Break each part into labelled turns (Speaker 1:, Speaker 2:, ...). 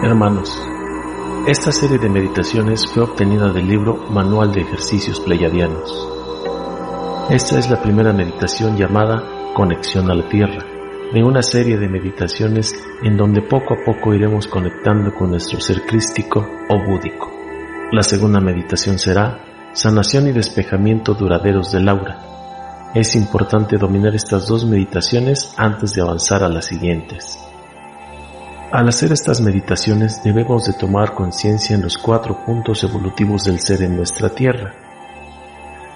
Speaker 1: Hermanos, esta serie de meditaciones fue obtenida del libro Manual de Ejercicios Pleiadianos. Esta es la primera meditación llamada Conexión a la Tierra, de una serie de meditaciones en donde poco a poco iremos conectando con nuestro ser crístico o búdico. La segunda meditación será Sanación y despejamiento duraderos del aura. Es importante dominar estas dos meditaciones antes de avanzar a las siguientes. Al hacer estas meditaciones debemos de tomar conciencia en los cuatro puntos evolutivos del ser en nuestra Tierra.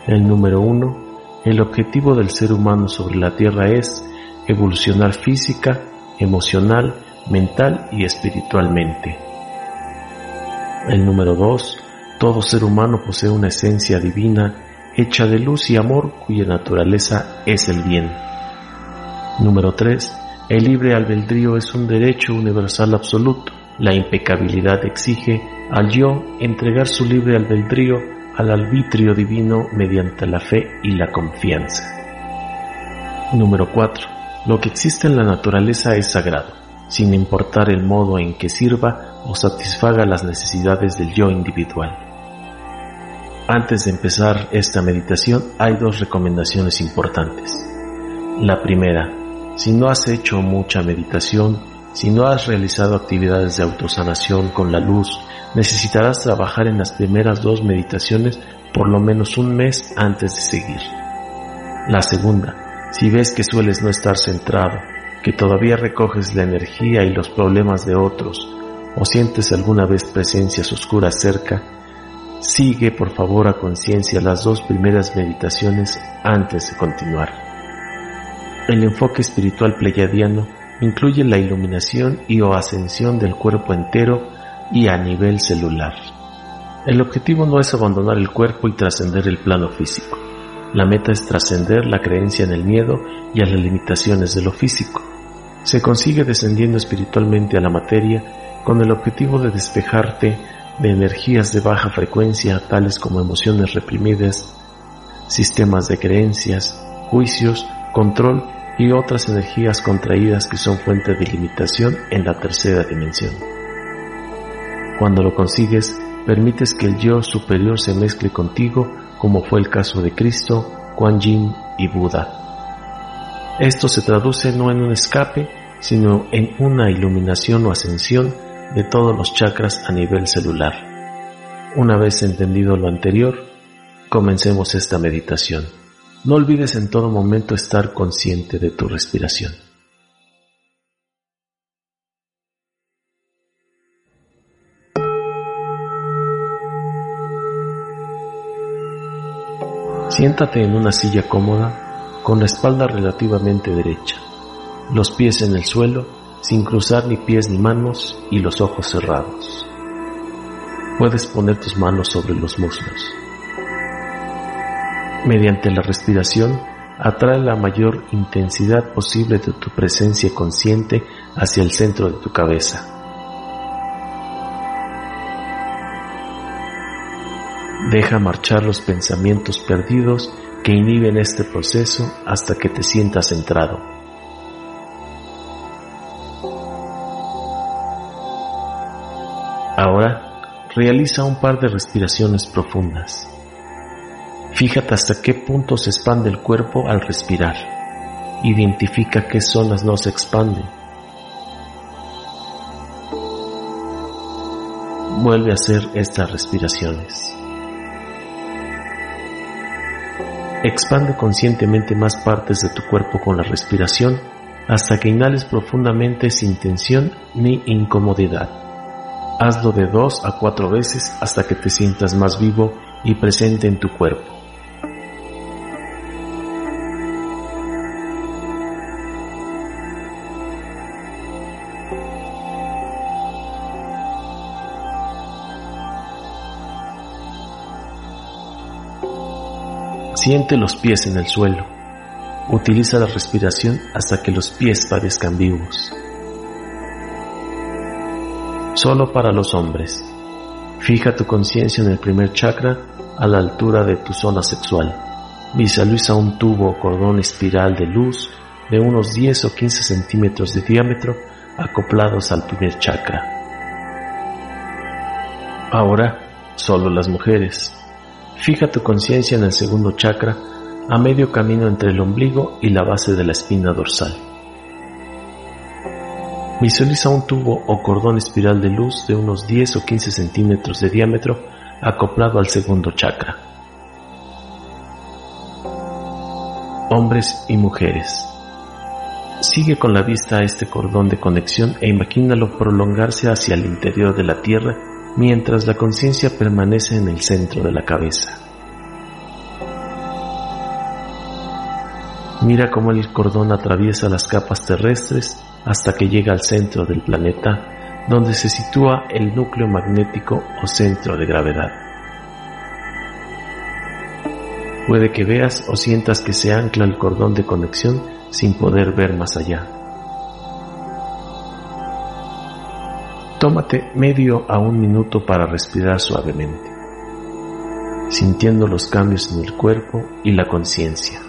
Speaker 1: El número uno, el objetivo del ser humano sobre la Tierra es evolucionar física, emocional, mental y espiritualmente. El número dos, todo ser humano posee una esencia divina hecha de luz y amor cuya naturaleza es el bien. Número tres, el libre albedrío es un derecho universal absoluto. La impecabilidad exige al yo entregar su libre albedrío al arbitrio divino mediante la fe y la confianza. Número 4. Lo que existe en la naturaleza es sagrado, sin importar el modo en que sirva o satisfaga las necesidades del yo individual. Antes de empezar esta meditación hay dos recomendaciones importantes. La primera, si no has hecho mucha meditación, si no has realizado actividades de autosanación con la luz, necesitarás trabajar en las primeras dos meditaciones por lo menos un mes antes de seguir. La segunda, si ves que sueles no estar centrado, que todavía recoges la energía y los problemas de otros, o sientes alguna vez presencias oscuras cerca, sigue por favor a conciencia las dos primeras meditaciones antes de continuar. El enfoque espiritual pleiadiano incluye la iluminación y o ascensión del cuerpo entero y a nivel celular. El objetivo no es abandonar el cuerpo y trascender el plano físico. La meta es trascender la creencia en el miedo y a las limitaciones de lo físico. Se consigue descendiendo espiritualmente a la materia con el objetivo de despejarte de energías de baja frecuencia tales como emociones reprimidas, sistemas de creencias, juicios control y otras energías contraídas que son fuente de limitación en la tercera dimensión. Cuando lo consigues, permites que el yo superior se mezcle contigo, como fue el caso de Cristo, Kuan Yin y Buda. Esto se traduce no en un escape, sino en una iluminación o ascensión de todos los chakras a nivel celular. Una vez entendido lo anterior, comencemos esta meditación. No olvides en todo momento estar consciente de tu respiración. Siéntate en una silla cómoda con la espalda relativamente derecha, los pies en el suelo sin cruzar ni pies ni manos y los ojos cerrados. Puedes poner tus manos sobre los muslos. Mediante la respiración, atrae la mayor intensidad posible de tu presencia consciente hacia el centro de tu cabeza. Deja marchar los pensamientos perdidos que inhiben este proceso hasta que te sientas centrado. Ahora, realiza un par de respiraciones profundas. Fíjate hasta qué punto se expande el cuerpo al respirar. Identifica qué zonas no se expanden. Vuelve a hacer estas respiraciones. Expande conscientemente más partes de tu cuerpo con la respiración hasta que inhales profundamente sin tensión ni incomodidad. Hazlo de dos a cuatro veces hasta que te sientas más vivo y presente en tu cuerpo. Siente los pies en el suelo. Utiliza la respiración hasta que los pies parezcan vivos. Solo para los hombres. Fija tu conciencia en el primer chakra a la altura de tu zona sexual. Visualiza un tubo o cordón espiral de luz de unos 10 o 15 centímetros de diámetro acoplados al primer chakra. Ahora, solo las mujeres. Fija tu conciencia en el segundo chakra, a medio camino entre el ombligo y la base de la espina dorsal. Visualiza un tubo o cordón espiral de luz de unos 10 o 15 centímetros de diámetro acoplado al segundo chakra. Hombres y mujeres. Sigue con la vista a este cordón de conexión e imagínalo prolongarse hacia el interior de la Tierra mientras la conciencia permanece en el centro de la cabeza. Mira cómo el cordón atraviesa las capas terrestres hasta que llega al centro del planeta, donde se sitúa el núcleo magnético o centro de gravedad. Puede que veas o sientas que se ancla el cordón de conexión sin poder ver más allá. Tómate medio a un minuto para respirar suavemente, sintiendo los cambios en el cuerpo y la conciencia.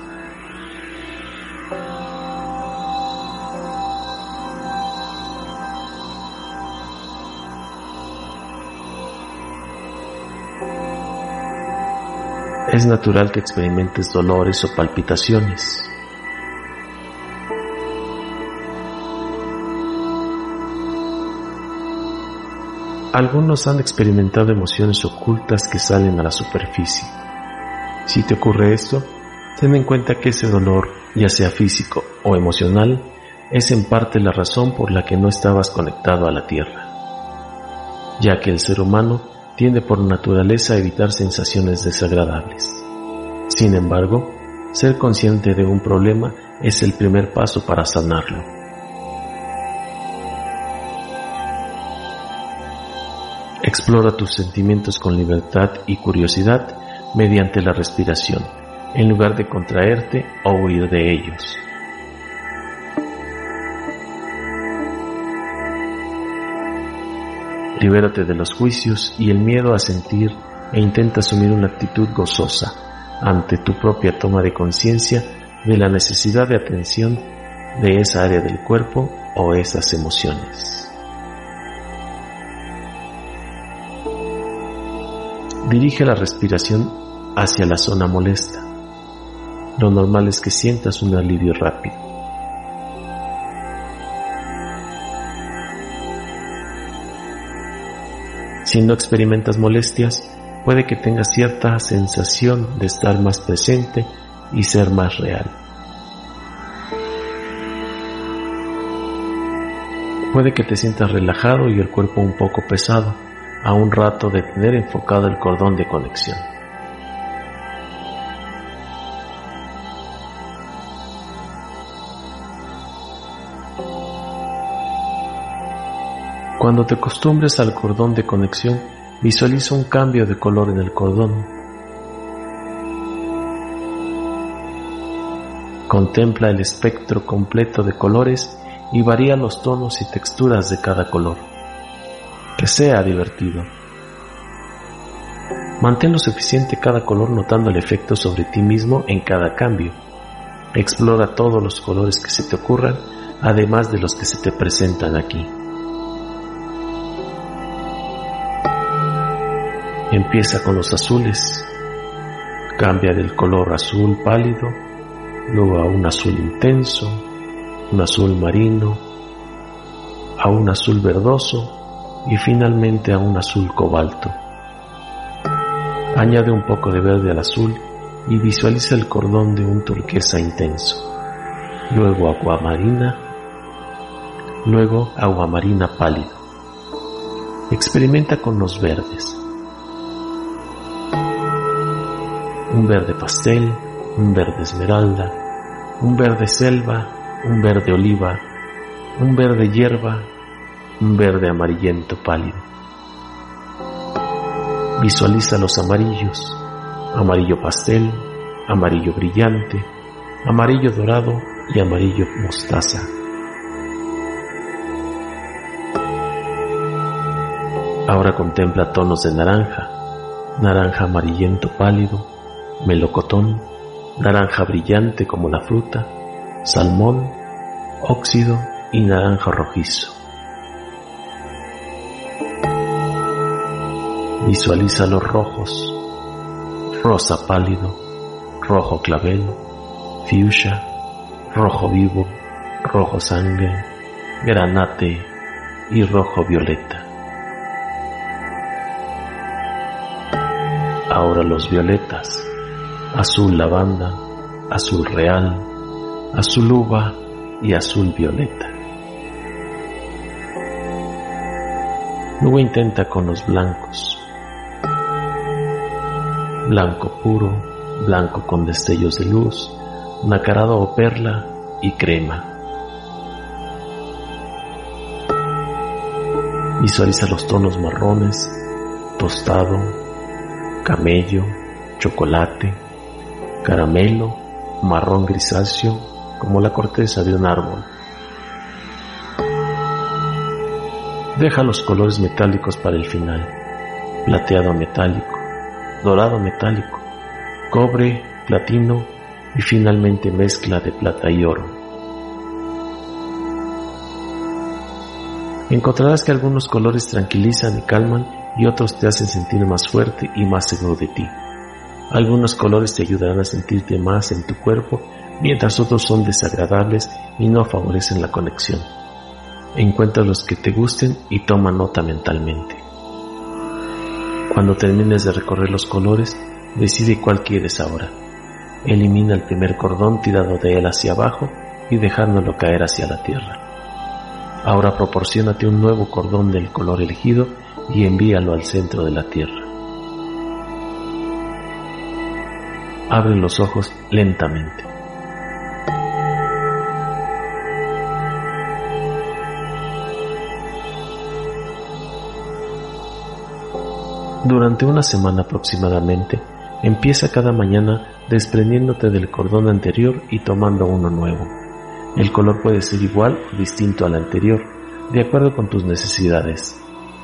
Speaker 1: Es natural que experimentes dolores o palpitaciones. Algunos han experimentado emociones ocultas que salen a la superficie. Si te ocurre esto, ten en cuenta que ese dolor, ya sea físico o emocional, es en parte la razón por la que no estabas conectado a la Tierra, ya que el ser humano tiende por naturaleza a evitar sensaciones desagradables. Sin embargo, ser consciente de un problema es el primer paso para sanarlo. Explora tus sentimientos con libertad y curiosidad mediante la respiración, en lugar de contraerte o huir de ellos. Libérate de los juicios y el miedo a sentir e intenta asumir una actitud gozosa ante tu propia toma de conciencia de la necesidad de atención de esa área del cuerpo o esas emociones. Dirige la respiración hacia la zona molesta. Lo normal es que sientas un alivio rápido. Si no experimentas molestias, puede que tengas cierta sensación de estar más presente y ser más real. Puede que te sientas relajado y el cuerpo un poco pesado a un rato de tener enfocado el cordón de conexión. Cuando te acostumbres al cordón de conexión, visualiza un cambio de color en el cordón. Contempla el espectro completo de colores y varía los tonos y texturas de cada color que sea divertido. Mantén lo suficiente cada color notando el efecto sobre ti mismo en cada cambio. Explora todos los colores que se te ocurran, además de los que se te presentan aquí. Empieza con los azules. Cambia del color azul pálido, luego a un azul intenso, un azul marino, a un azul verdoso, y finalmente a un azul cobalto. Añade un poco de verde al azul y visualiza el cordón de un turquesa intenso. Luego agua marina, luego agua marina pálido. Experimenta con los verdes. Un verde pastel, un verde esmeralda, un verde selva, un verde oliva, un verde hierba, un verde amarillento pálido. Visualiza los amarillos, amarillo pastel, amarillo brillante, amarillo dorado y amarillo mostaza. Ahora contempla tonos de naranja, naranja amarillento pálido, melocotón, naranja brillante como la fruta, salmón, óxido y naranja rojizo. Visualiza los rojos, rosa pálido, rojo clavel, fuchsia, rojo vivo, rojo sangre, granate y rojo violeta. Ahora los violetas, azul lavanda, azul real, azul uva y azul violeta. Luego intenta con los blancos. Blanco puro, blanco con destellos de luz, nacarado o perla y crema. Visualiza los tonos marrones, tostado, camello, chocolate, caramelo, marrón grisáceo, como la corteza de un árbol. Deja los colores metálicos para el final. Plateado metálico, dorado metálico, cobre, platino y finalmente mezcla de plata y oro. Encontrarás que algunos colores tranquilizan y calman y otros te hacen sentir más fuerte y más seguro de ti. Algunos colores te ayudarán a sentirte más en tu cuerpo, mientras otros son desagradables y no favorecen la conexión. Encuentra los que te gusten y toma nota mentalmente. Cuando termines de recorrer los colores, decide cuál quieres ahora. Elimina el primer cordón tirado de él hacia abajo y dejándolo caer hacia la tierra. Ahora proporcionate un nuevo cordón del color elegido y envíalo al centro de la tierra. Abre los ojos lentamente. Durante una semana aproximadamente, empieza cada mañana desprendiéndote del cordón anterior y tomando uno nuevo. El color puede ser igual o distinto al anterior, de acuerdo con tus necesidades.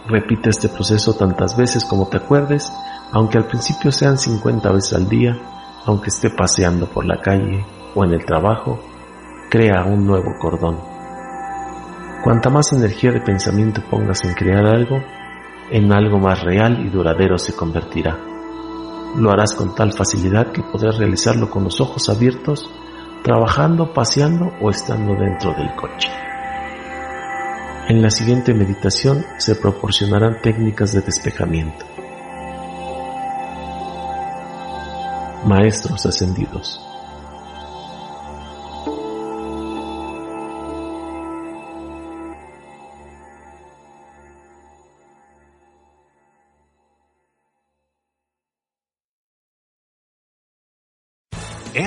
Speaker 1: Repite este proceso tantas veces como te acuerdes, aunque al principio sean 50 veces al día aunque esté paseando por la calle o en el trabajo, crea un nuevo cordón. Cuanta más energía de pensamiento pongas en crear algo, en algo más real y duradero se convertirá. Lo harás con tal facilidad que podrás realizarlo con los ojos abiertos, trabajando, paseando o estando dentro del coche. En la siguiente meditación se proporcionarán técnicas de despejamiento. maestros ascendidos.